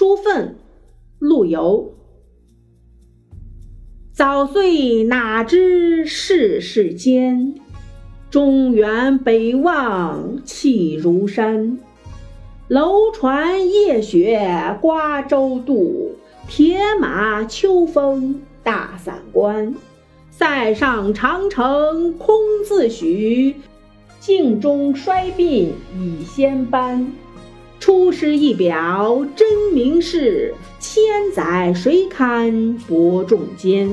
书愤，陆游。早岁哪知世事艰，中原北望气如山。楼船夜雪瓜洲渡，铁马秋风大散关。塞上长城空自许，镜中衰鬓已先斑。师一表真名士，千载谁堪伯仲间？